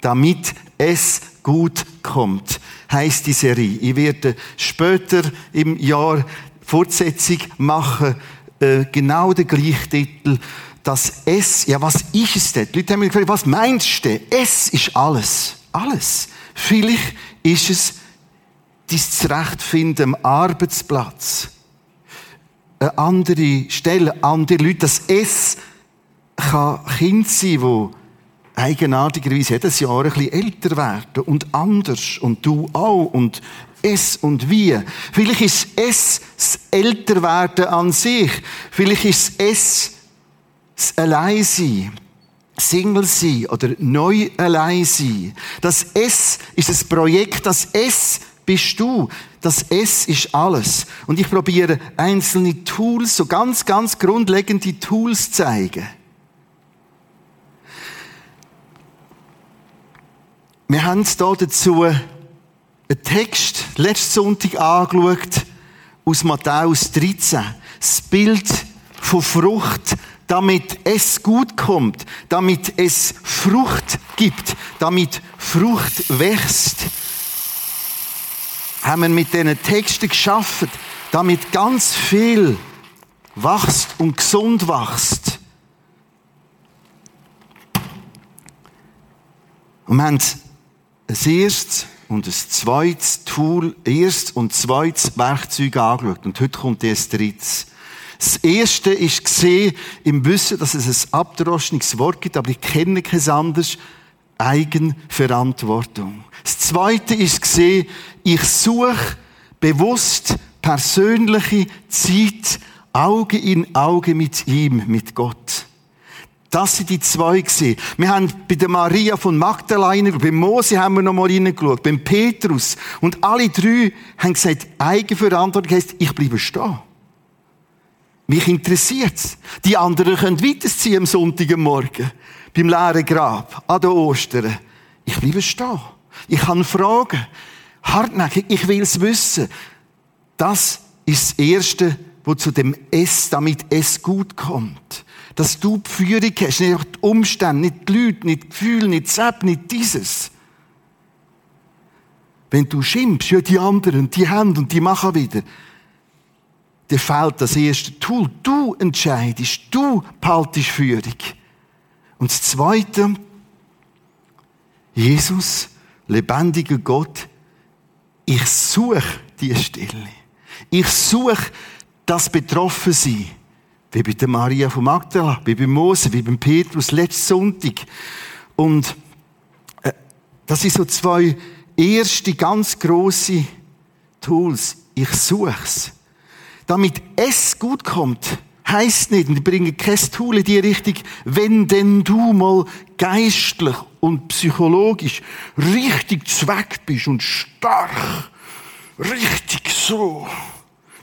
damit es gut kommt, heißt die Serie. Ich werde später im Jahr Fortsetzung machen, äh, genau den gleichen Titel. Das S, ja, was ist es denn? Die Leute haben mich gefragt, was meinst du? Es ist alles. Alles. Vielleicht ist es dein Zurechtfinden am Arbeitsplatz. Eine andere Stelle, andere Leute. Das S kann Kind sein, wo eigenartigerweise jedes Jahr ein bisschen älter werden und anders und du auch und es und wie. Vielleicht ist es das Älterwerden an sich. Vielleicht ist es das Alleinsein. Single sein oder neu allein sein. Das S ist das Projekt, das S bist du. Das S ist alles. Und ich probiere einzelne Tools, so ganz, ganz grundlegende Tools zeigen. Wir haben hier dazu einen Text letzten Sonntag angeschaut aus Matthäus 13. Das Bild von Frucht, damit es gut kommt, damit es Frucht gibt, damit Frucht wächst. Haben wir mit diesen Texten geschafft, damit ganz viel wächst und gesund wächst. Und wir haben ein erstes und ein zweites Tool, erstes und zweites Werkzeug angeschaut. Und heute kommt das drittes. Das erste ist gesehen im Wissen, dass es ein abdroschendes Wort gibt, aber ich kenne kein anderes. Eigenverantwortung. Das zweite ist gesehen, ich suche bewusst persönliche Zeit, Auge in Auge mit ihm, mit Gott. Das sind die zwei gesehen. Wir haben bei der Maria von Magdalena, beim Mose haben wir noch mal reingeschaut, beim Petrus. Und alle drei haben gesagt, Eigenverantwortung heisst, ich bleibe stehen. Mich interessiert's. Die anderen können weiterziehen am Sonntagmorgen. Beim leeren Grab. An den Ostern. Ich bleibe stehen. Ich kann fragen. Hartnäckig. Ich will's wissen. Das ist das Erste, wo zu dem S, damit es gut kommt dass du die Führung hast, nicht die Umstände, nicht die Leute, nicht die Gefühle, nicht das App, nicht dieses. Wenn du schimpfst, ja, die anderen, die haben und die machen wieder, dann fehlt das erste Tool. Du entscheidest, du behaltest Führung. Und das zweite, Jesus, lebendiger Gott, ich suche die Stille. Ich suche das Betroffensein. Wie bei der Maria von Magdala, wie bei Mose, wie beim Petrus letzten Sonntag. Und äh, das sind so zwei erste ganz große Tools. Ich such's. Damit es gut kommt, heißt nicht, und ich bringe kein Tool in die Richtung, wenn denn du mal geistlich und psychologisch richtig zweck bist und stark, richtig so,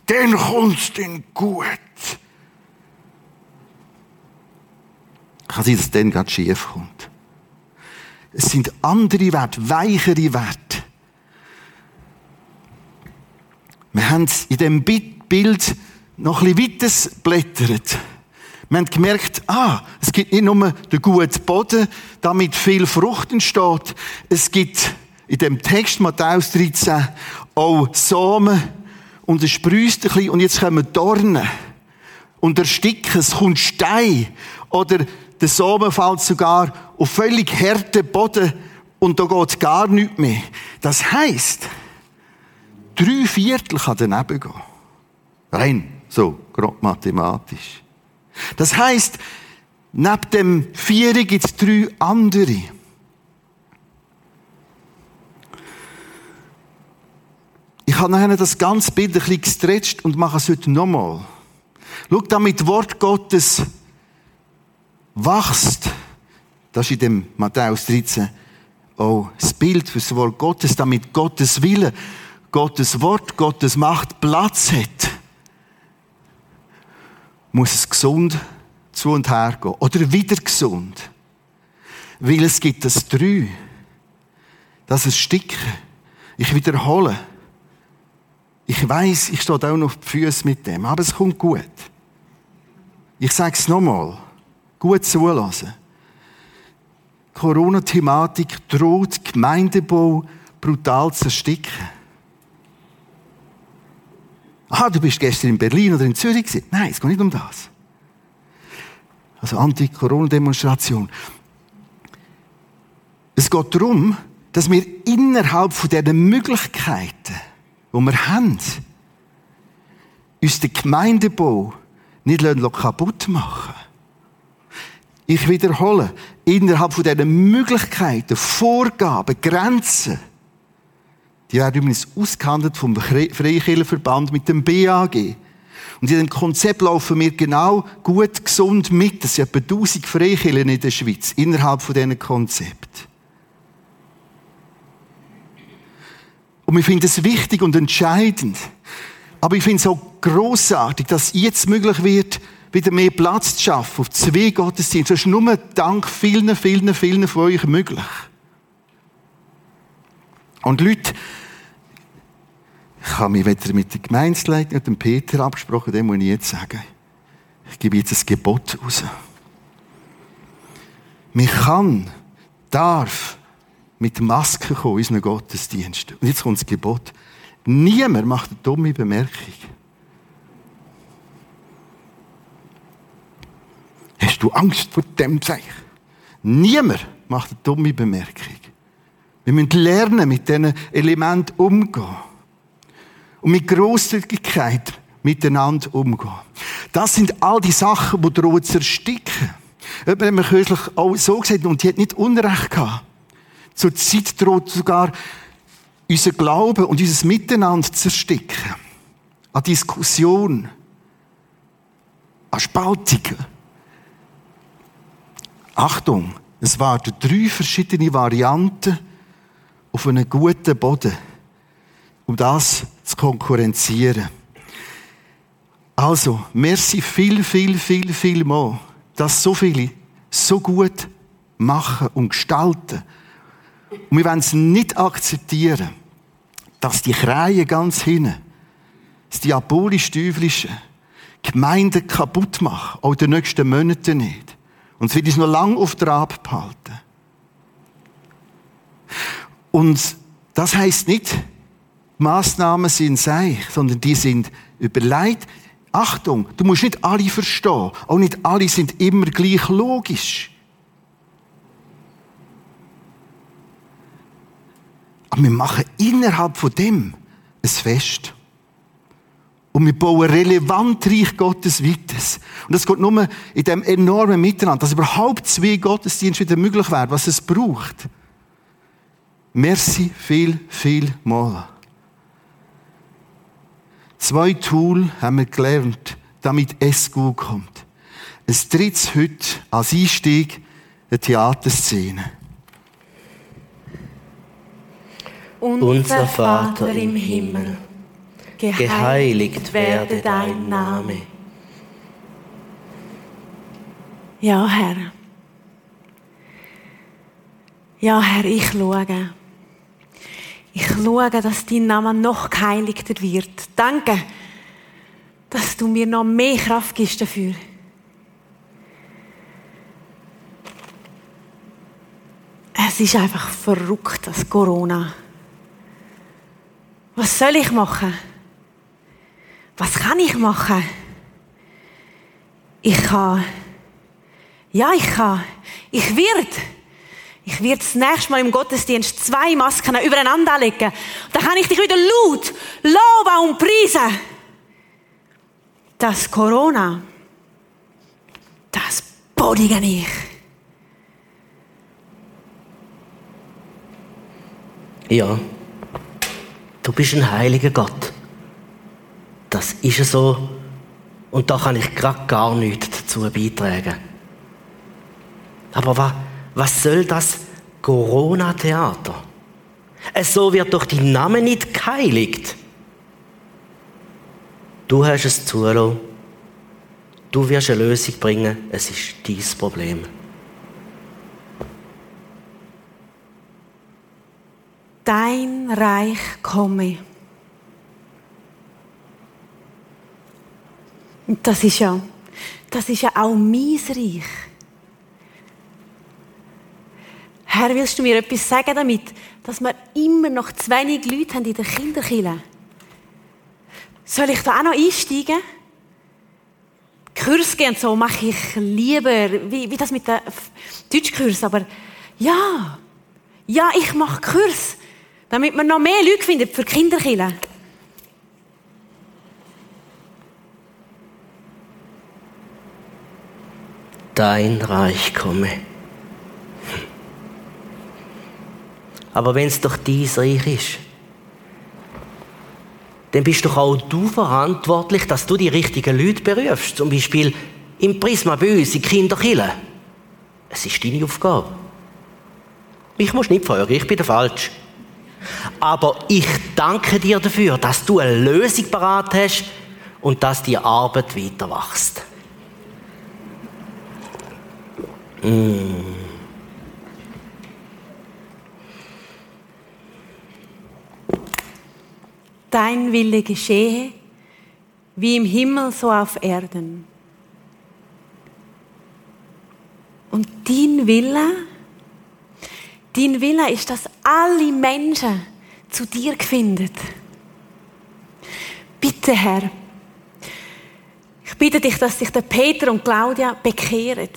dann kommt's denn gut. Kann sein, dass dann gerade schief kommt. Es sind andere Werte, weichere Werte. Wir haben in dem Bild noch ein bisschen weiter blättert. Wir haben gemerkt, ah, es gibt nicht nur den guten Boden, damit viel Frucht entsteht. Es gibt in dem Text Matthäus 13 auch Samen und es sprüßt ein bisschen und jetzt kommen Dornen und ersticken, es kommt Stein oder der Samen fällt sogar auf völlig harten Boden und da geht gar nichts mehr. Das heisst, drei Viertel kann daneben gehen. Rein, so, grob mathematisch. Das heisst, neben dem Vieren gibt es drei andere. Ich habe nachher das ganze Bild ein bisschen gestretcht und mache es heute nochmal. Schau, damit Wort Gottes wachst, das ist in dem Matthäus 13 auch das Bild für das Wort Gottes, damit Gottes Wille, Gottes Wort, Gottes Macht Platz hat, muss es gesund zu und her gehen. Oder wieder gesund. Weil es gibt das Drei. Das ist Sticken. Ich wiederhole. Ich weiß, ich stehe auch noch auf die Füße mit dem, aber es kommt gut. Ich sage es nochmal. Gut zulassen. Corona-Thematik droht Gemeindebau brutal zu ersticken. Ah, du bist gestern in Berlin oder in Zürich gewesen. Nein, es geht nicht um das. Also Anti-Corona-Demonstration. Es geht darum, dass wir innerhalb von diesen Möglichkeiten, die wir haben, uns den Gemeindebau nicht kaputt machen Ich wiederhole, innerhalb von diesen Möglichkeiten, Vorgaben, Grenzen, die werden übrigens ausgehandelt vom Freikirchenverband mit dem BAG. Und in dem Konzept laufen wir genau gut, gesund mit. Das sind etwa 1000 Freikirchen in der Schweiz, innerhalb von diesen Konzept. Und wir finden es wichtig und entscheidend. Aber ich finde es auch großartig, dass jetzt möglich wird, wieder mehr Platz zu schaffen auf zwei Gottesdienste. Das ist nur dank vielen, vielen, vielen von euch möglich. Und Leute, ich habe mich wieder mit der Gemeinsleitung und dem Peter abgesprochen, dem muss ich jetzt sagen. Ich gebe jetzt ein Gebot raus. Man kann, darf mit Masken kommen in unseren Gottesdienst. Und jetzt kommt das Gebot. Niemand macht eine dumme Bemerkung. Hast du Angst vor dem Zeichen? Niemand macht eine dumme Bemerkung. Wir müssen lernen, mit diesen Elementen umzugehen. Und mit Großzügigkeit miteinander umgehen. Das sind all die Sachen, die drohen zu ersticken. Jemand hat mir kürzlich auch so gesagt, und die hat nicht Unrecht gehabt. Zur Zeit droht sogar unser Glauben und unser Miteinander zu ersticken. An Diskussion. An Spaltungen. Achtung, es warten drei verschiedene Varianten auf einen guten Boden, um das zu konkurrenzieren. Also, merci viel, viel, viel, viel mal, dass so viele so gut machen und gestalten. Und wir wollen es nicht akzeptieren, dass die Kreie ganz hinten, das diabolisch-teuflische, Gemeinden kaputt machen, auch in den nächsten Monaten nicht. Und es wird uns noch lange auf der Ab behalten. Und das heißt nicht, Maßnahmen sind seich, sondern die sind überlegt. Achtung, du musst nicht alle verstehen. Auch nicht alle sind immer gleich logisch. Aber wir machen innerhalb von dem ein Fest. Und wir bauen relevant Reich Gottes weiter. Und das geht nur in dem enormen Miteinander, dass überhaupt zwei Gottesdienste wieder möglich werden, was es braucht. Merci viel, viel mal. Zwei Tools haben wir gelernt, damit es gut kommt. Es drittes heute als Einstieg eine Theaterszene. Unser Vater im Himmel, geheiligt werde dein Name. Ja, Herr. Ja, Herr, ich schaue. Ich schaue, dass dein Name noch geheiligter wird. Danke, dass du mir noch mehr Kraft gibst dafür. Es ist einfach verrückt, das Corona. Was soll ich machen? Was kann ich machen? Ich kann, ja, ich kann, ich werde ich werde das nächste Mal im Gottesdienst zwei Masken übereinander legen. Dann kann ich dich wieder laut loben und preisen. Das Corona, das bodige ich. Ja, du bist ein heiliger Gott. Das ist so. Und da kann ich gerade gar nichts dazu beitragen. Aber was, was soll das Corona-Theater? So wird doch dein Name nicht geheiligt. Du hast es zulassen. Du wirst eine Lösung bringen. Es ist dein Problem. Dein Reich komme. Und das ist ja, das ist ja auch mein Reich. Herr, willst du mir etwas sagen damit, dass wir immer noch zu wenig Leute haben in der Kinderkille? Soll ich da auch noch einsteigen? Kurs gehen so mache ich lieber, wie, wie das mit dem Deutschkurs, aber ja, ja, ich mache Kurs, damit man noch mehr Leute findet für Kinderkille. Dein Reich komme. Aber wenn es doch dein Reich ist, dann bist doch auch du verantwortlich, dass du die richtigen Leute berufst. Zum Beispiel im Prisma bei uns, in Kinderkille. Es ist deine Aufgabe. Ich muss nicht feuern, ich bin der Falsch. Aber ich danke dir dafür, dass du eine Lösung parat hast und dass die Arbeit weiter wächst. Dein Wille geschehe, wie im Himmel so auf Erden. Und dein Wille, dein Wille ist, dass alle Menschen zu dir finden. Bitte, Herr, ich bitte dich, dass sich der Peter und Claudia bekehren.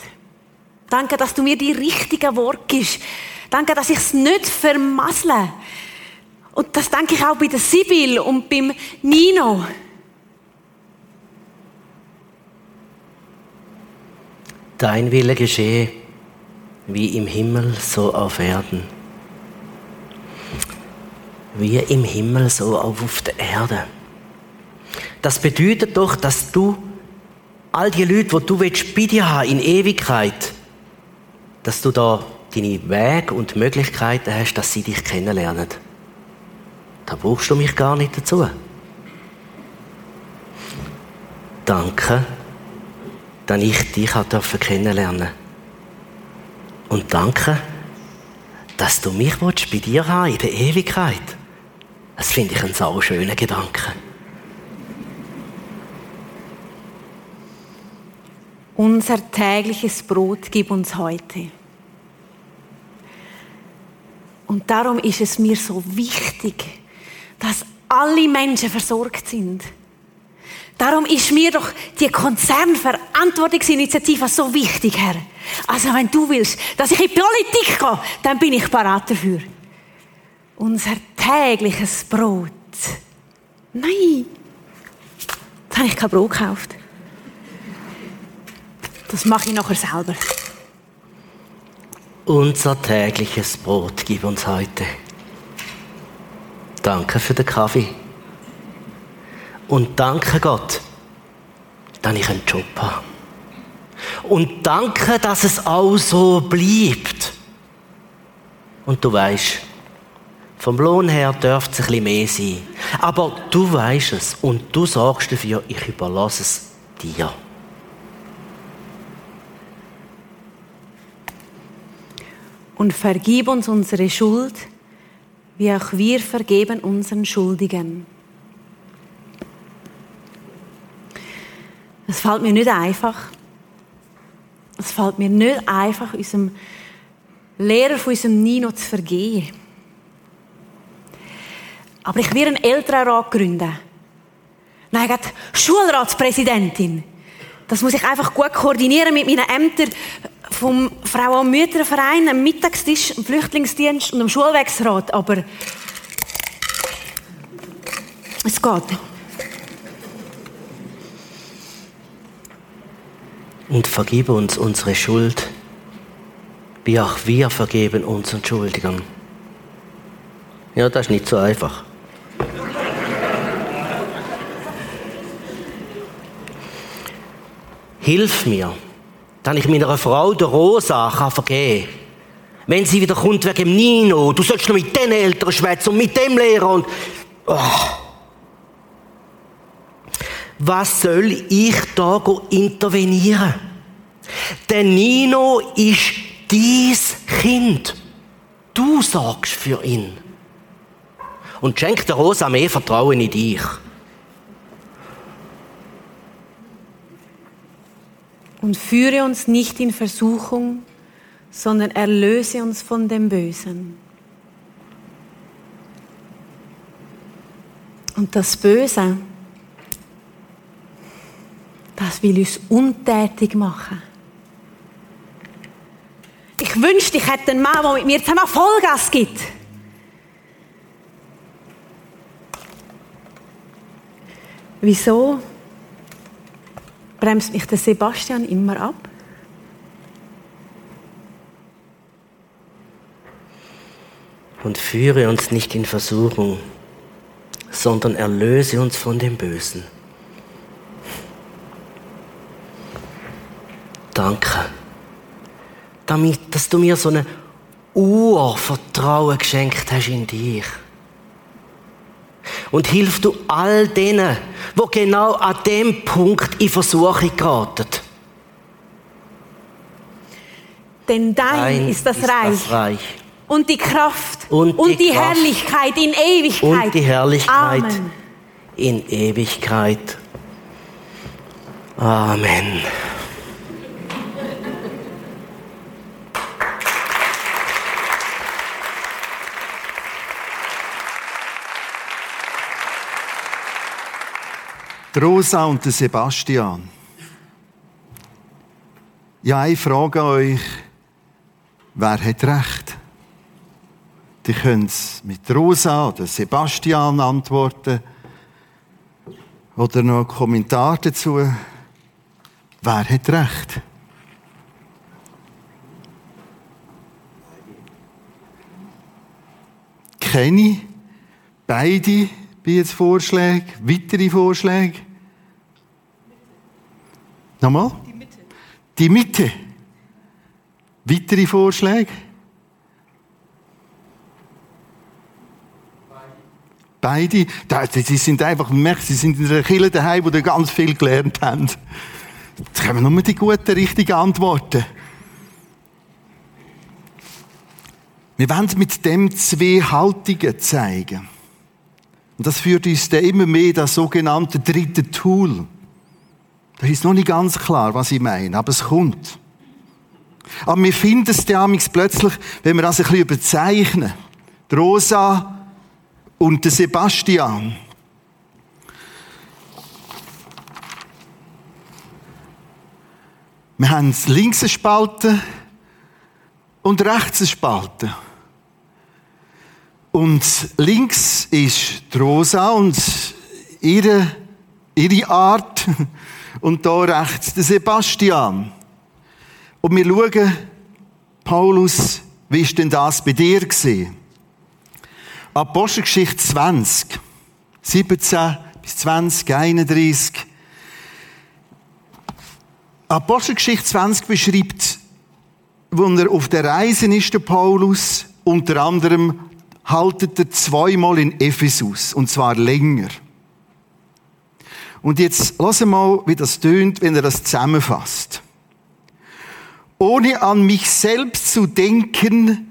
Danke, dass du mir die richtigen Worte gibst. Danke, dass ich es nicht vermassle. Und das denke ich auch bei der Sibyl und beim Nino. Dein Wille geschehe, wie im Himmel, so auf Erden. Wie im Himmel, so auch auf der Erde. Das bedeutet doch, dass du all die Leute, die du bei dir haben in Ewigkeit, dass du da deine Wege und Möglichkeiten hast, dass sie dich kennenlernen. Da brauchst du mich gar nicht dazu. Danke, dass ich dich kennenlernen durfte. Und danke, dass du mich bei dir haben in der Ewigkeit. Das finde ich einen sau schönen Gedanken. Unser tägliches Brot gib uns heute. Und darum ist es mir so wichtig, dass alle Menschen versorgt sind. Darum ist mir doch die Konzernverantwortungsinitiative so wichtig, Herr. Also wenn du willst, dass ich in die Politik gehe, dann bin ich parat dafür. Unser tägliches Brot. Nein, jetzt habe ich kein Brot gekauft. Das mache ich nachher selber. Unser tägliches Brot gib uns heute. Danke für den Kaffee. Und danke Gott, dass ich einen Job habe. Und danke, dass es auch so bleibt. Und du weißt, vom Lohn her dürfte es ein bisschen mehr sein. Aber du weißt es und du sorgst dafür, ich überlasse es dir. Und vergib uns unsere Schuld, wie auch wir vergeben unseren Schuldigen. Es fällt mir nicht einfach. Es fällt mir nicht einfach, unserem Lehrer von unserem Nino zu vergehen. Aber ich will einen Elternrat gründen. Nein, gerade Schulratspräsidentin. Das muss ich einfach gut koordinieren mit meinen Ämtern vom Frauen- und Mütterverein, dem Mittagstisch, dem Flüchtlingsdienst und dem Schulwegsrat. Aber es geht. Und vergib uns unsere Schuld, wie auch wir vergeben unseren Schuldigern. Ja, das ist nicht so einfach. Hilf mir, dass ich meiner Frau, der Rosa, kann vergeben. Wenn sie wieder kommt wegen dem Nino, du sollst noch mit den Eltern schwätzen und mit dem Lehrer und... Oh. Was soll ich da intervenieren? Der Nino ist dies Kind. Du sorgst für ihn. Und schenk der Rosa mehr Vertrauen in dich. Und führe uns nicht in Versuchung, sondern erlöse uns von dem Bösen. Und das Böse, das will uns untätig machen. Ich wünschte, ich hätte einen Mann, der mit mir zusammen Vollgas gibt. Wieso bremst mich der Sebastian immer ab? Und führe uns nicht in Versuchung, sondern erlöse uns von dem Bösen. Danke, damit, dass du mir so ein Urvertrauen geschenkt hast in dich. Und hilf du all denen, wo genau an dem Punkt in Versuchung geraten. Denn dein, Dein ist das Reich. Das Reich. Und die Kraft. Und die Kraft. Herrlichkeit in Ewigkeit. Und die Herrlichkeit Amen. in Ewigkeit. Amen. Rosa und der Sebastian. Ja, ich frage euch, wer hat recht? Die können es mit Rosa oder Sebastian antworten. Oder noch einen Kommentar dazu. Wer hat recht? Kenne beide bei jetzt Vorschläge, weitere Vorschläge? Nochmal? Die Mitte. Die Mitte. Weitere Vorschläge? Beide. Beide. Sie sind einfach, merkt, sie sind in einer Kirche daheim, wo sie ganz viel gelernt haben. Jetzt kommen nur die guten, richtigen Antworten. Wir wollen mit dem zwei Haltungen zeigen. Und das führt uns dann immer mehr das sogenannte dritte Tool. Das ist noch nicht ganz klar, was ich meine, aber es kommt. Aber wir finden es dann plötzlich, wenn wir das ein bisschen überzeichnen. Die Rosa und der Sebastian. Wir haben links eine Spalte und rechts eine Spalte. Und links ist die Rosa und ihre, ihre Art. Und da rechts der Sebastian. Und wir schauen, Paulus, wie ist denn das bei dir? Apostelgeschichte 20, 17 bis 20, 31. Apostelgeschichte 20 beschreibt, wo er auf der Reise ist, der Paulus, unter anderem haltet er zweimal in Ephesus, und zwar länger. Und jetzt lass mal, wie das tönt, wenn er das zusammenfasst. Ohne an mich selbst zu denken,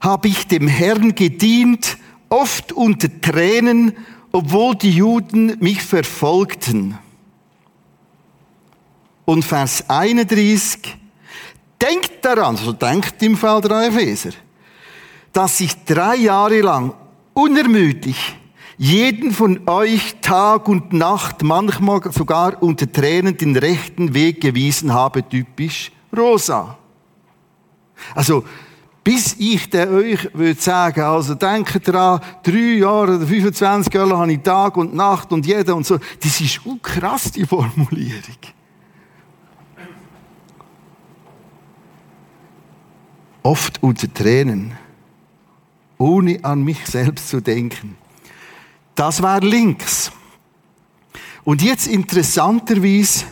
habe ich dem Herrn gedient, oft unter Tränen, obwohl die Juden mich verfolgten. Und Vers 31, denkt daran, so denkt im Fall der Epheser, dass ich drei Jahre lang unermüdlich jeden von euch Tag und Nacht, manchmal sogar unter Tränen den rechten Weg gewiesen habe, typisch Rosa. Also, bis ich der euch würde sagen, also denkt dran, drei Jahre oder 25 Jahre habe ich Tag und Nacht und jeder und so. Das ist auch krass, die Formulierung. Oft unter Tränen, ohne an mich selbst zu denken. Das war links. Und jetzt interessanterweise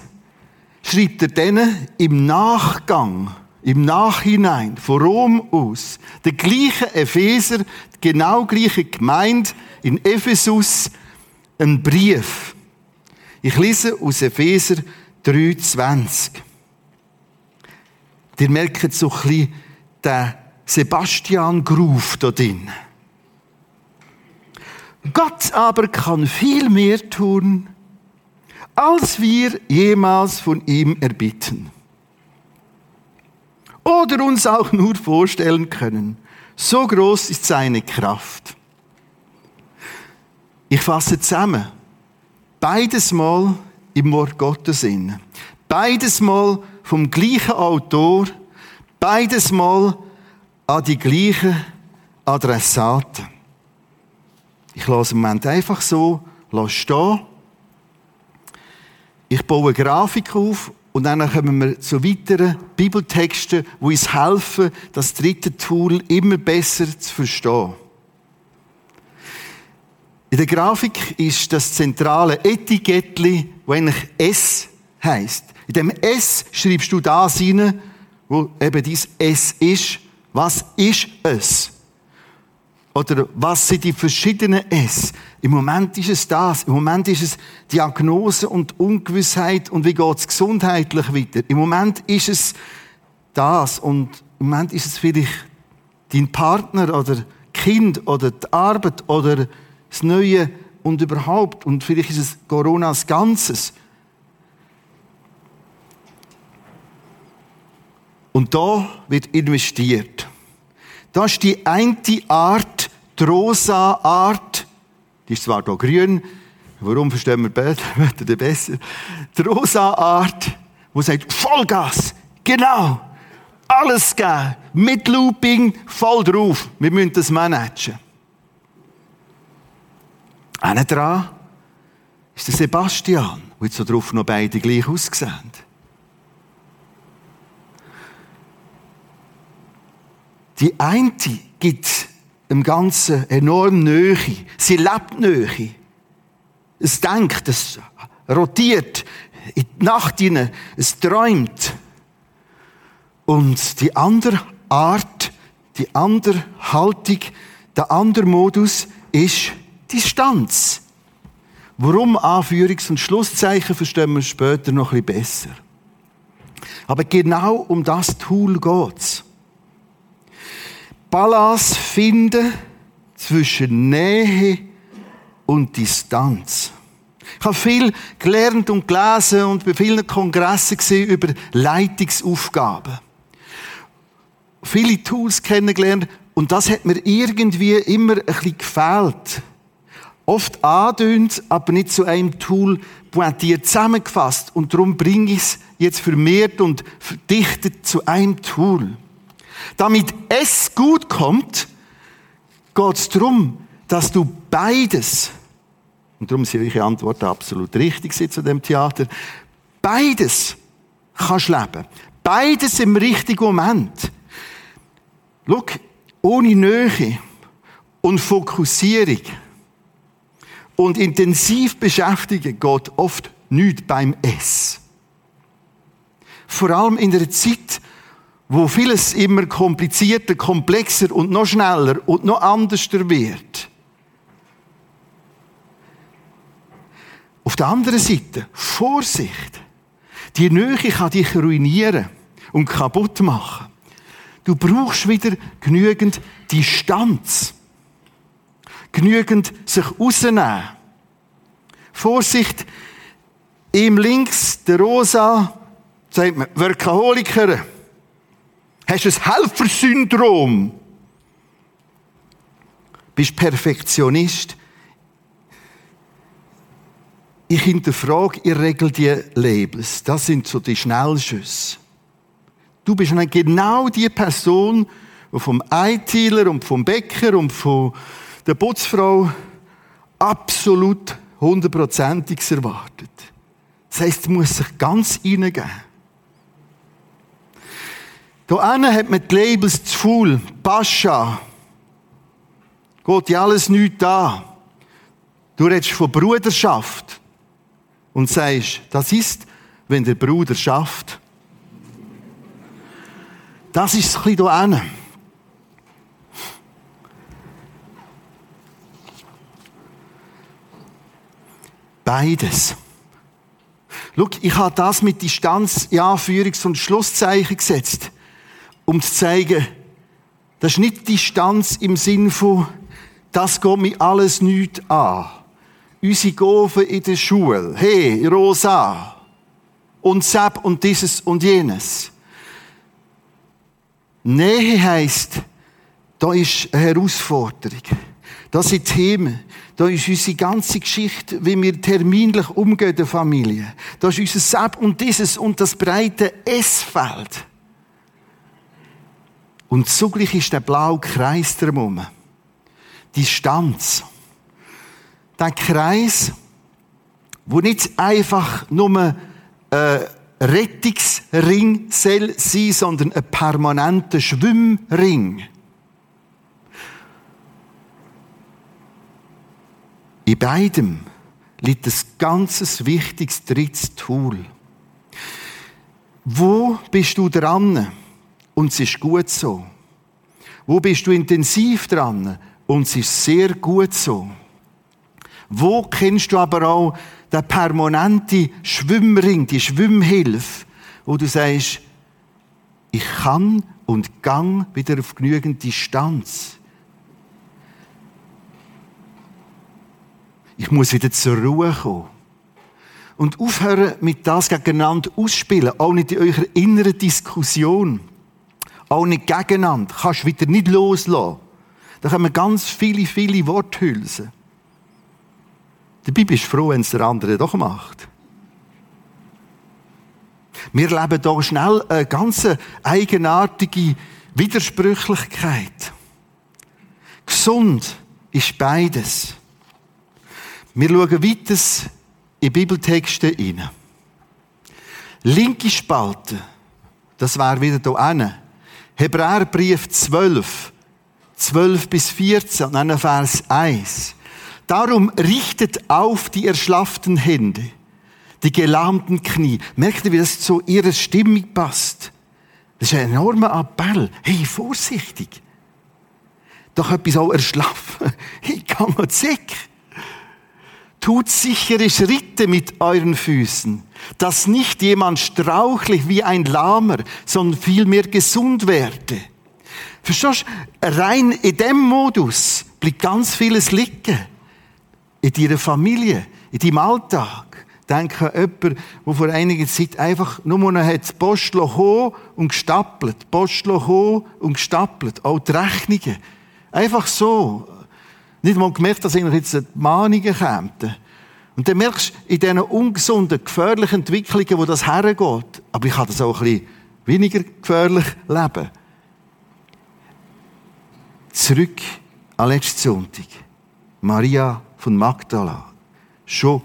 schreibt er denen im Nachgang, im Nachhinein, von Rom aus, der gleiche Epheser, genau gleiche Gemeinde in Ephesus, einen Brief. Ich lese aus Epheser 3,20. Ihr merkt so ein bisschen den Sebastian Gruf da drin. Gott aber kann viel mehr tun, als wir jemals von ihm erbitten. oder uns auch nur vorstellen können. So groß ist seine Kraft. Ich fasse zusammen. Beides mal im Wort Gottes inne. Beides mal vom gleichen Autor. Beides mal an die gleichen Adressaten. Ich lasse im Moment einfach so stehen. Ich baue eine Grafik auf und dann kommen wir zu weiteren Bibeltexten, die uns helfen, das dritte Tool immer besser zu verstehen. In der Grafik ist das zentrale Etikettli, wo eigentlich S heißt. In dem S schreibst du das rein, wo eben dies S ist. Was ist es? Oder was sind die verschiedenen S? Im Moment ist es das. Im Moment ist es Diagnose und Ungewissheit und wie geht es gesundheitlich weiter. Im Moment ist es das und im Moment ist es vielleicht dein Partner oder Kind oder die Arbeit oder das Neue und überhaupt. Und vielleicht ist es Corona als Ganzes. Und da wird investiert. Das ist die eine Art, die rosa Art, die ist zwar hier grün, warum verstehen wir beide besser? Die rosa Art, wo sagt, Vollgas, genau, alles geben, mit Looping, voll drauf, wir müssen das managen. Einer dran ist der Sebastian, wo jetzt so drauf noch beide gleich aussehen. Die eine gibt im Ganzen enorm Nähe. Sie lebt Nähe. Es denkt, es rotiert in die Nacht hinein, es träumt. Und die andere Art, die andere Haltung, der andere Modus ist Distanz. Warum Anführungs- und Schlusszeichen verstehen wir später noch ein bisschen besser. Aber genau um das Tool geht's. Balance finden zwischen Nähe und Distanz. Ich habe viel gelernt und gelesen und bei vielen Kongressen gesehen über Leitungsaufgaben. Viele Tools kennengelernt und das hat mir irgendwie immer ein bisschen gefehlt. Oft andönt, aber nicht zu einem Tool pointiert zusammengefasst und darum bringe ich es jetzt vermehrt und verdichtet zu einem Tool. Damit es gut kommt, geht es darum, dass du beides, und darum sind eure Antworten absolut richtig zu dem Theater, beides kannst leben. Beides im richtigen Moment. Schau, ohne Nähe und Fokussierung und intensiv beschäftigen geht oft nichts beim S. Vor allem in der Zeit, wo vieles immer komplizierter, komplexer und noch schneller und noch anders wird. Auf der anderen Seite, Vorsicht. Die Nähe kann dich ruinieren und kaputt machen. Du brauchst wieder genügend Distanz. Genügend sich rausnehmen. Vorsicht, ihm links, der Rosa, sagt man, Workaholiker. Hast du ein Helfersyndrom? Bist Perfektionist? Ich hinterfrage in Regel die Labels. Das sind so die Schnellschüsse. Du bist dann genau die Person, die vom ITler und vom Bäcker und von der Putzfrau absolut hundertprozentiges erwartet. Das heisst, du musst sich ganz reingeben. Da hat man die Labels zu viel. Pascha. Geht ja alles nichts da. Du redest von Bruderschaft. Und sagst, das ist, wenn der Bruder schafft. Das ist ein bisschen da hinten. Beides. Schau, ich habe das mit Distanz, ja, Führungs- und Schlusszeichen gesetzt um zu zeigen, das ist nicht Distanz im Sinn von, das geht mir alles nichts an. Unsere Gofen in der Schule, hey, Rosa, und Sepp und dieses und jenes. Nähe heisst, da ist eine Herausforderung. Das sind Themen. Da ist unsere ganze Geschichte, wie wir terminlich umgehen der Familie. Da ist unser Seb und dieses und das breite S-Feld. Und zugleich ist der blaue Kreis drumherum. Die Stanz. Der Kreis, wo nicht einfach nur ein Rettungsring soll sein, sondern ein permanenter Schwimmring. In beidem liegt ein ganz wichtiges drittes Tool. Wo bist du dran? Und es ist gut so. Wo bist du intensiv dran? Und es ist sehr gut so. Wo kennst du aber auch den permanenten Schwimmring, die Schwimmhilfe, wo du sagst, ich kann und gang wieder auf genügend Distanz. Ich muss wieder zur Ruhe kommen. Und aufhören mit das gegeneinander ausspielen, auch nicht in eurer inneren Diskussion. Auch nicht gegeneinander. Kannst du wieder nicht loslassen. Da kommen ganz viele, viele Worthülsen. Die Bibel ist froh, wenn es der andere doch macht. Wir leben hier schnell eine ganz eigenartige Widersprüchlichkeit. Gesund ist beides. Wir schauen weiter in Bibeltexte hinein. Linke Spalte, das wäre wieder hier hinten. Hebräerbrief 12, 12 bis 14, dann Vers 1. Darum richtet auf die erschlafften Hände, die gelahmten Knie. Merkt ihr, wie das zu ihrer Stimmung passt? Das ist ein enormer Appell. Hey, vorsichtig. Doch etwas auch erschlaffen. Hey, kann man zick. Tut sichere Schritte mit euren Füßen, dass nicht jemand strauchlich wie ein Lahmer, sondern vielmehr gesund werde. Verstehst du? Rein in dem Modus bleibt ganz vieles liegen in deiner Familie, in deinem Alltag. Denke an jemanden, der vor einiger Zeit einfach nur noch hat das Postloch und gestapelt. Postloch und gestapelt. Auch die Rechnungen. Einfach so. Nicht mal gemerkt, dass eigentlich jetzt die Mahnungen kämen. Und dann merkst du in diesen ungesunden, gefährlichen Entwicklungen, wo das hergeht. Aber ich kann das auch ein bisschen weniger gefährlich leben. Zurück an letzten Sonntag. Maria von Magdala, schon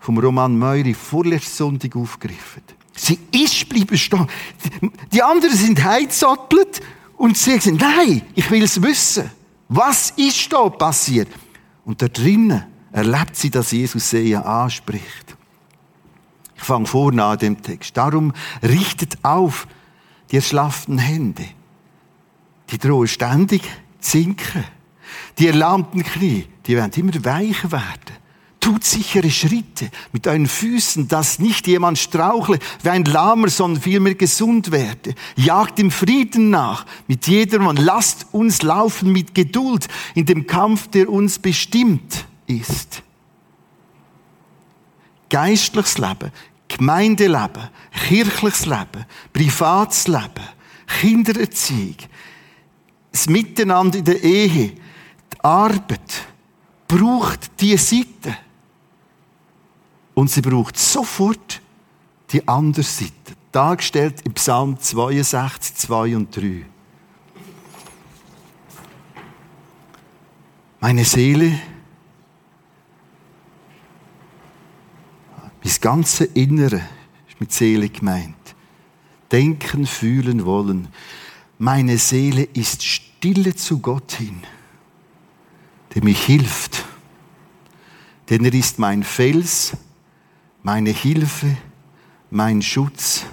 vom Roman Meuri vorletzten Sonntag aufgegriffen. Sie ist bleiben stehen. Die anderen sind heimgesattelt und sie sagen, nein, ich will es wissen. Was ist da passiert? Und da drinnen erlebt sie, dass Jesus sie anspricht. Ich fange vorne an dem Text. Darum richtet auf die erschlafften Hände. Die drohen ständig zu sinken. Die erlahmten Knie, die werden immer weicher werden. Tut sichere Schritte mit euren Füßen, dass nicht jemand strauchle wie ein Lahmer, sondern vielmehr gesund werde. Jagt im Frieden nach mit jedermann. Lasst uns laufen mit Geduld in dem Kampf, der uns bestimmt ist. Geistliches Leben, Gemeindeleben, kirchliches Leben, privates Leben, Kindererziehung, das Miteinander in der Ehe, die Arbeit braucht diese Seite. Und sie braucht sofort die andere Seite. Dargestellt im Psalm 62, 2 und 3. Meine Seele, mein ganzes Innere ist mit Seele gemeint. Denken, fühlen, wollen. Meine Seele ist stille zu Gott hin der mich hilft. Denn er ist mein Fels, meine Hilfe, mein Schutz.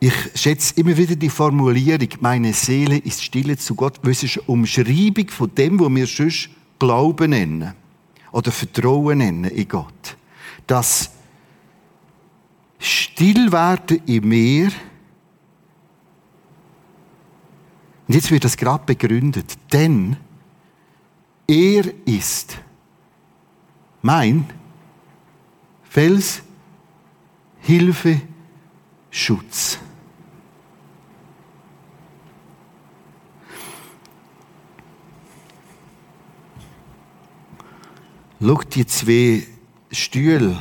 Ich schätze immer wieder die Formulierung, meine Seele ist stille zu Gott, es ist eine Umschreibung von dem, was wir sonst Glauben nennen oder Vertrauen in Gott. Das Stillwerden im Meer, und jetzt wird das gerade begründet, denn er ist mein Fels, Hilfe, Schutz. Schau die zwei Stühle.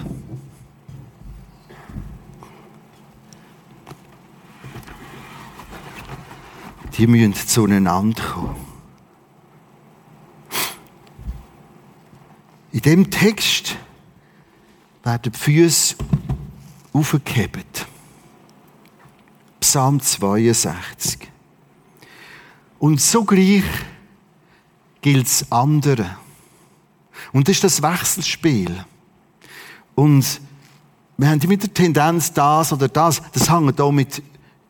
Die müssen zueinander kommen. In dem Text werden die Füße aufgehebt. Psalm 62. Und sogleich gilt es anderen. Und das ist das Wechselspiel. Und wir haben mit der Tendenz, das oder das, das hängt auch mit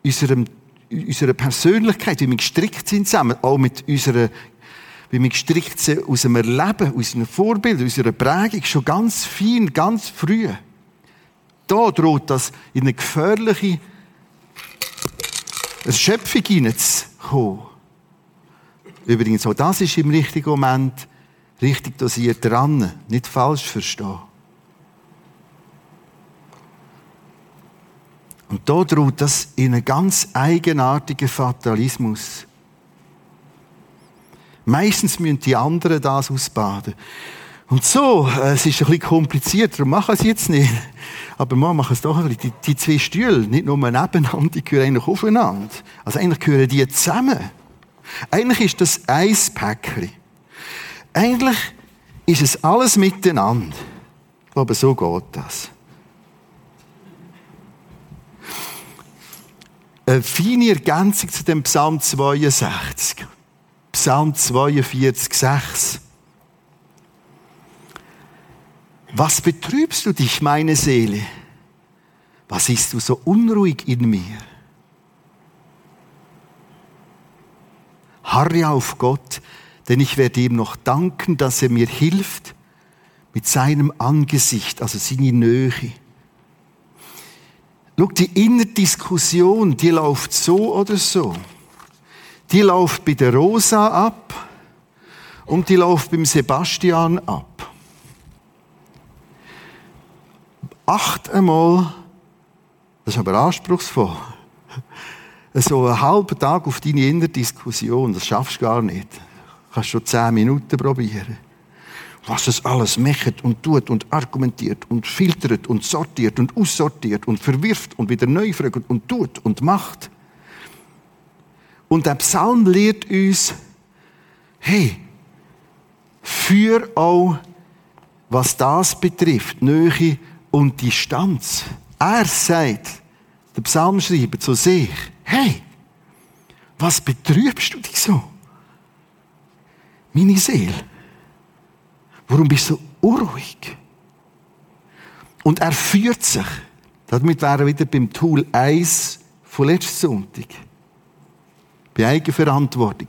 unserem, unserer Persönlichkeit, wie wir gestrickt sind zusammen, auch mit unserer, wie wir gestrickt sind aus dem Erleben, aus unserem Vorbild, aus unserer Prägung, schon ganz fein, ganz früh. Da droht das in eine gefährliche Erschöpfung hineinzukommen. Übrigens, auch das ist im richtigen Moment richtig dosiert dran. Nicht falsch verstehen. Und da droht das in einen ganz eigenartigen Fatalismus. Meistens müssen die anderen das ausbaden. Und so, äh, es ist ein bisschen kompliziert, darum machen sie jetzt nicht. Aber man machen es doch ein bisschen. Die, die zwei Stühle, nicht nur nebeneinander, die gehören eigentlich aufeinander. Also eigentlich gehören die zusammen. Eigentlich ist das ein Päckchen. Eigentlich ist es alles miteinander. Aber so geht das. Eine feine Ergänzung zu dem Psalm 62. Psalm 42, 6. Was betrübst du dich, meine Seele? Was ist du so unruhig in mir? Harre auf Gott, denn ich werde ihm noch danken, dass er mir hilft mit seinem Angesicht, also seine Nähe. Schau, die innere Diskussion, die läuft so oder so. Die läuft bei der Rosa ab und die läuft beim Sebastian ab. Acht einmal, das ist aber anspruchsvoll, so einen halben Tag auf deine innere Diskussion, das schaffst du gar nicht. Kannst schon zehn Minuten probieren. Was es alles macht und tut und argumentiert und filtert und sortiert und aussortiert und verwirft und wieder neu fragt und tut und macht. Und der Psalm lehrt uns, hey, für auch, was das betrifft, Nähe und Distanz. Er sagt, der Psalmschreiber zu sich, hey, was betrübst du dich so? Meine Seele. Warum bist du unruhig? Und er führt sich. Damit wären wir wieder beim Tool 1 von letzten Sonntag. Bei Eigenverantwortung.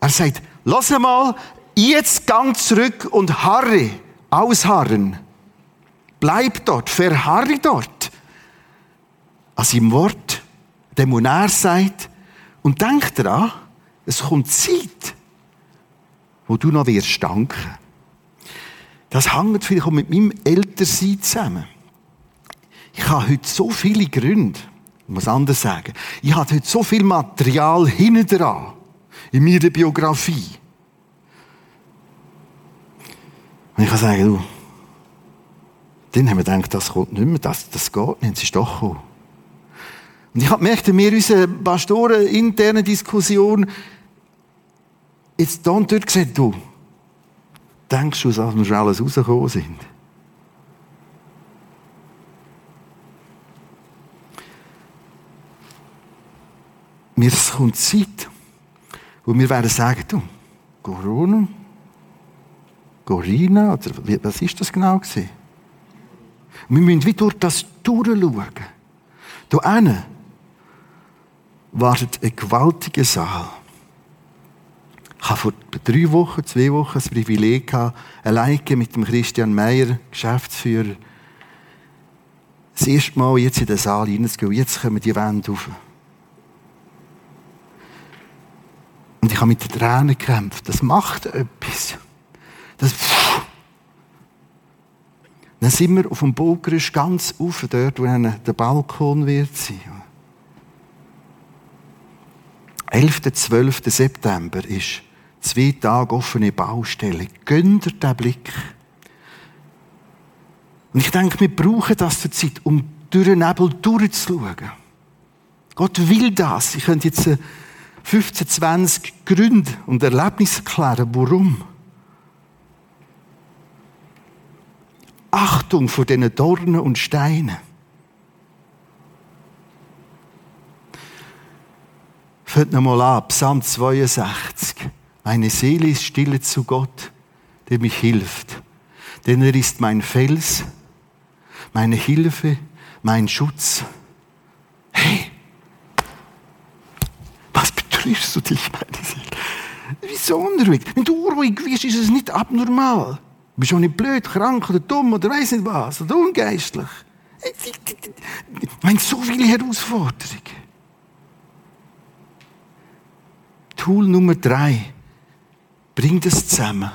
Er sagt, lass mal, jetzt gang zurück und harre, ausharren. Bleib dort, verharre dort. An seinem Wort, dem, was er sagt. Und denk daran, es kommt Zeit, wo du noch wirst danken. Das hängt vielleicht auch mit meinem Ältersein zusammen. Ich habe heute so viele Gründe, ich muss anders sagen. Ich habe heute so viel Material hinten dran, in meiner Biografie. Und ich kann sagen, du, dann haben wir gedacht, das kommt nicht mehr, das, das geht nicht, es ist doch gekommen. Und ich habe gemerkt, wir unsere Pastoren interne Diskussion, jetzt da und dort gesagt, du, denkst du, dass wir schon alles rausgekommen sind? Mir kommt Zeit, wo wir werden sagen, du, Corona, Corina, oder was ist das genau gewesen? Wir müssen wie durch das durchschauen. Hinten wartet ein gewaltiger Saal. Ich habe vor drei Wochen, zwei Wochen das Privileg gehabt, alleine mit dem Christian Meyer, Geschäftsführer, das erste Mal jetzt in den Saal hineinzugehen. Jetzt kommen die Wände auf. Und ich habe mit den Tränen gekämpft. Das macht etwas. Das, dann sind wir auf dem Burgerisch ganz auf, dort, wo der Balkon wird sein. 11. 12. September ist zwei Tage offene Baustelle. Gönnt ihr den Blick. Und ich denke, wir brauchen das zur Zeit, um durch den Nebel durchzuschauen. Gott will das. Ich könnte jetzt 15, 20 Gründe und Erlebnisse erklären, warum. Achtung vor diesen Dornen und Steinen. Fällt nochmal an, Psalm 62. Meine Seele ist stille zu Gott, der mich hilft. Denn er ist mein Fels, meine Hilfe, mein Schutz. Hey, was betrübst du dich, meine Seele? Wieso unruhig? Wenn du unruhig wirst, ist es nicht abnormal. Du bist auch nicht blöd, krank oder dumm oder weiß nicht was, oder ungeistlich. Ich meine, so viele Herausforderungen. Tool Nummer drei. Bring das zusammen.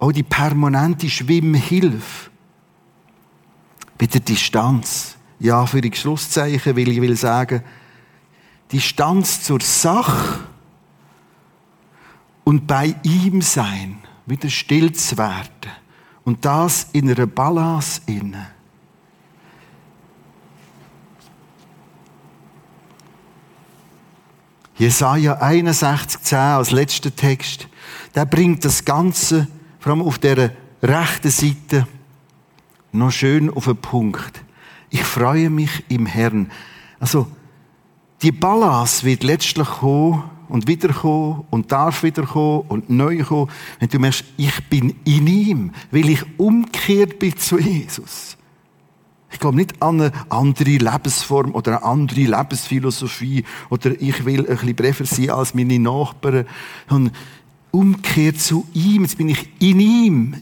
Auch die permanente Schwimmhilfe. Bei der Distanz. Ja, für die Schlusszeichen will ich will sagen, Distanz zur Sache und bei ihm sein wieder still zu werden. Und das in einer Balance inne. Jesaja 61,10 als letzter Text, der bringt das Ganze, vor allem auf der rechten Seite, noch schön auf den Punkt. Ich freue mich im Herrn. Also, die Balance wird letztlich kommen, und wiederkommen und darf wiederkommen und neu kommen, wenn du merkst, ich bin in ihm, weil ich umkehrt bin zu Jesus. Ich glaube nicht an eine andere Lebensform oder eine andere Lebensphilosophie oder ich will ein bisschen brefer sein als meine Nachbarn, sondern umkehrt zu ihm. Jetzt bin ich in ihm,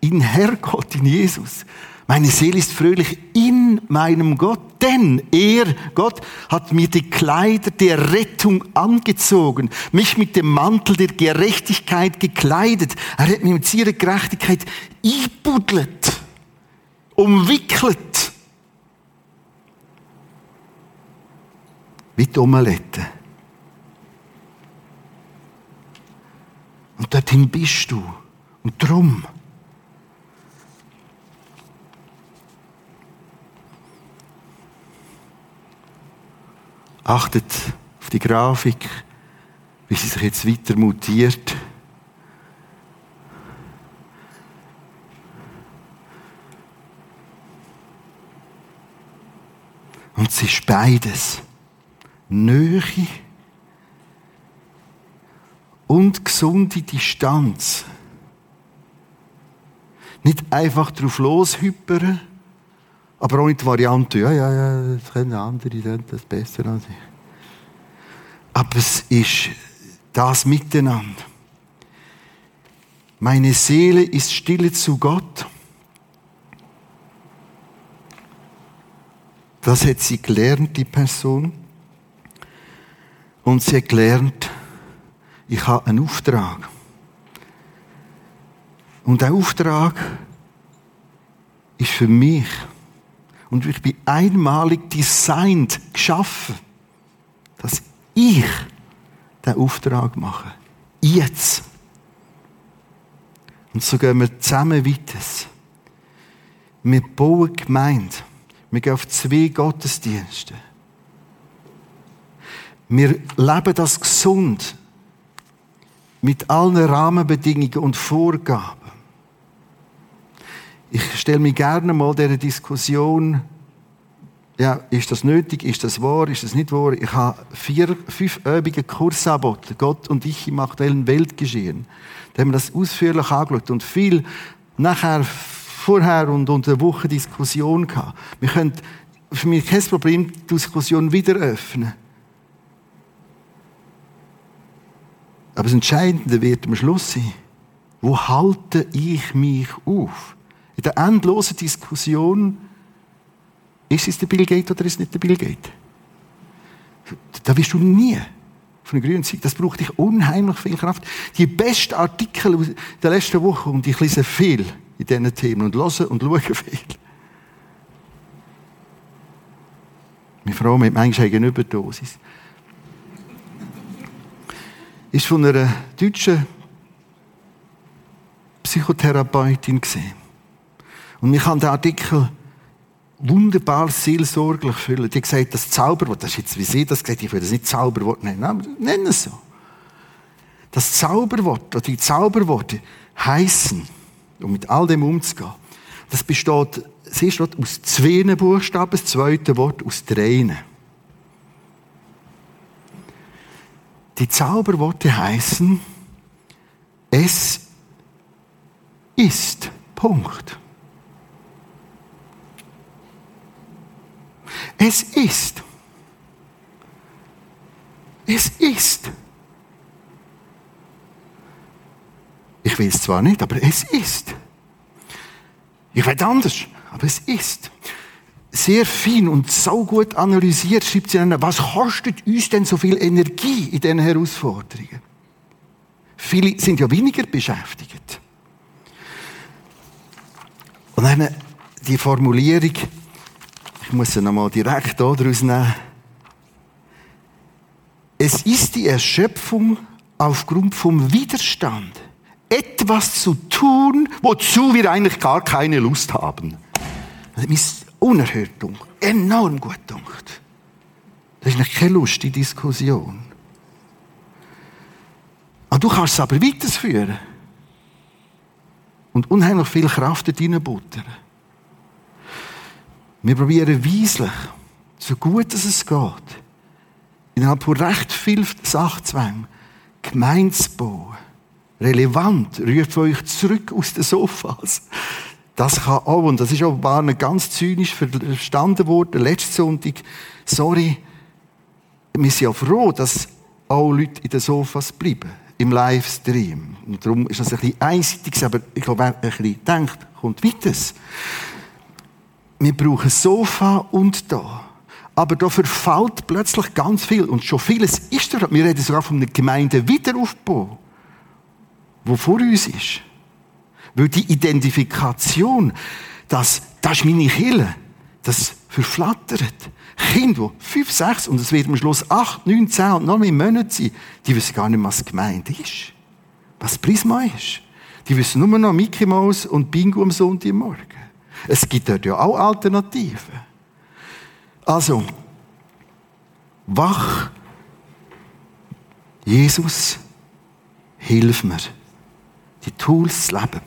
in Herrgott, in Jesus. Meine Seele ist fröhlich in meinem Gott, denn er, Gott, hat mir die Kleider der Rettung angezogen, mich mit dem Mantel der Gerechtigkeit gekleidet. Er hat mich mit seiner Gerechtigkeit einbuddelt, umwickelt. Wie die Omelette. Und dorthin bist du. Und drum Achtet auf die Grafik, wie sie sich jetzt weiter mutiert. Und es ist beides. Nähe und gesunde Distanz. Nicht einfach drauf loshüppern, aber auch nicht die Variante, ja, ja, ja, das können andere, das besser als ich. Aber es ist das Miteinander. Meine Seele ist stille zu Gott. Das hat sie gelernt, die Person. Und sie hat gelernt, ich habe einen Auftrag. Und der Auftrag ist für mich. Und ich bin einmalig designt, geschaffen, dass ich den Auftrag mache. Jetzt. Und so gehen wir zusammen weiter. Wir bauen Gemeinde. Wir gehen auf zwei Gottesdienste. Wir leben das gesund. Mit allen Rahmenbedingungen und Vorgaben. Ich stelle mich gerne mal dieser Diskussion, ja, ist das nötig, ist das wahr, ist das nicht wahr? Ich habe vier, fünf übige Kurse angeboten, Gott und ich im aktuellen Weltgeschehen. Da haben wir das ausführlich angeschaut und viel nachher, vorher und unter Woche Diskussion gehabt. Wir können für mich kein Problem die Diskussion wieder öffnen. Aber das Entscheidende wird am Schluss sein, wo halte ich mich auf? in der endlosen Diskussion, ist es der Bill Gates oder ist es nicht der Bill Gates? Da wirst du nie von der grünen Seite. Das braucht dich unheimlich viel Kraft. Die besten Artikel der letzten Woche, und ich lese viel in diesen Themen und höre und schaue viel. Meine Frau mit manchmal eine Überdosis. Ist von einer deutschen Psychotherapeutin gesehen. Und ich kann den Artikel wunderbar seelsorglich füllen. Die gesagt, das Zauberwort, das ist jetzt, wie sie das gesagt ich will das nicht Zauberwort nennen, aber nennen es so. Das Zauberwort, oder die Zauberworte heißen, um mit all dem umzugehen, das besteht, sie steht aus zwei Buchstaben, das zweite Wort aus dreien. Die Zauberworte heißen, es ist. Punkt. Es ist. Es ist. Ich will es zwar nicht, aber es ist. Ich will anders, aber es ist. Sehr fein und so gut analysiert schreibt sie dann, was kostet uns denn so viel Energie in diesen Herausforderungen? Viele sind ja weniger beschäftigt. Und dann die Formulierung, ich muss sie nochmal direkt daraus nehmen. Es ist die Erschöpfung aufgrund vom Widerstand, etwas zu tun, wozu wir eigentlich gar keine Lust haben. Das ist unerhört enorm gut dunkel. Das ist keine lustige Diskussion. Aber du kannst es aber weiterführen. Und unheimlich viel Kraft dort reinbuttern. Wir probieren weislich, so gut es geht, innerhalb von recht viel Sachzwängen, Gemeinde zu bauen. Relevant, ruft euch zurück aus den Sofas. Das kann auch, und das ist auch war ganz zynisch verstanden worden, letzten Sonntag. Sorry, wir sind ja froh, dass auch Leute in den Sofas bleiben. Im Livestream. Und darum ist das ein bisschen einseitig, aber ich glaube, wer ein bisschen denkt, kommt weiter wir brauchen Sofa und da. Aber da verfällt plötzlich ganz viel. Und schon vieles ist da. Wir reden sogar von einem Gemeindewiederaufbau, wo vor uns ist. Weil die Identifikation, dass, das ist meine Kille, das verflattert. Kinder, die fünf, sechs, und es wird am Schluss acht, neun, zehn und noch mehr Monate sein, die wissen gar nicht, was Gemeinde ist. Was Prisma ist. Die wissen nur noch Mickey Mouse und Bingo am Sonntagmorgen. Es gibt dort ja auch Alternativen. Also, wach. Jesus, hilf mir, die Tools zu leben.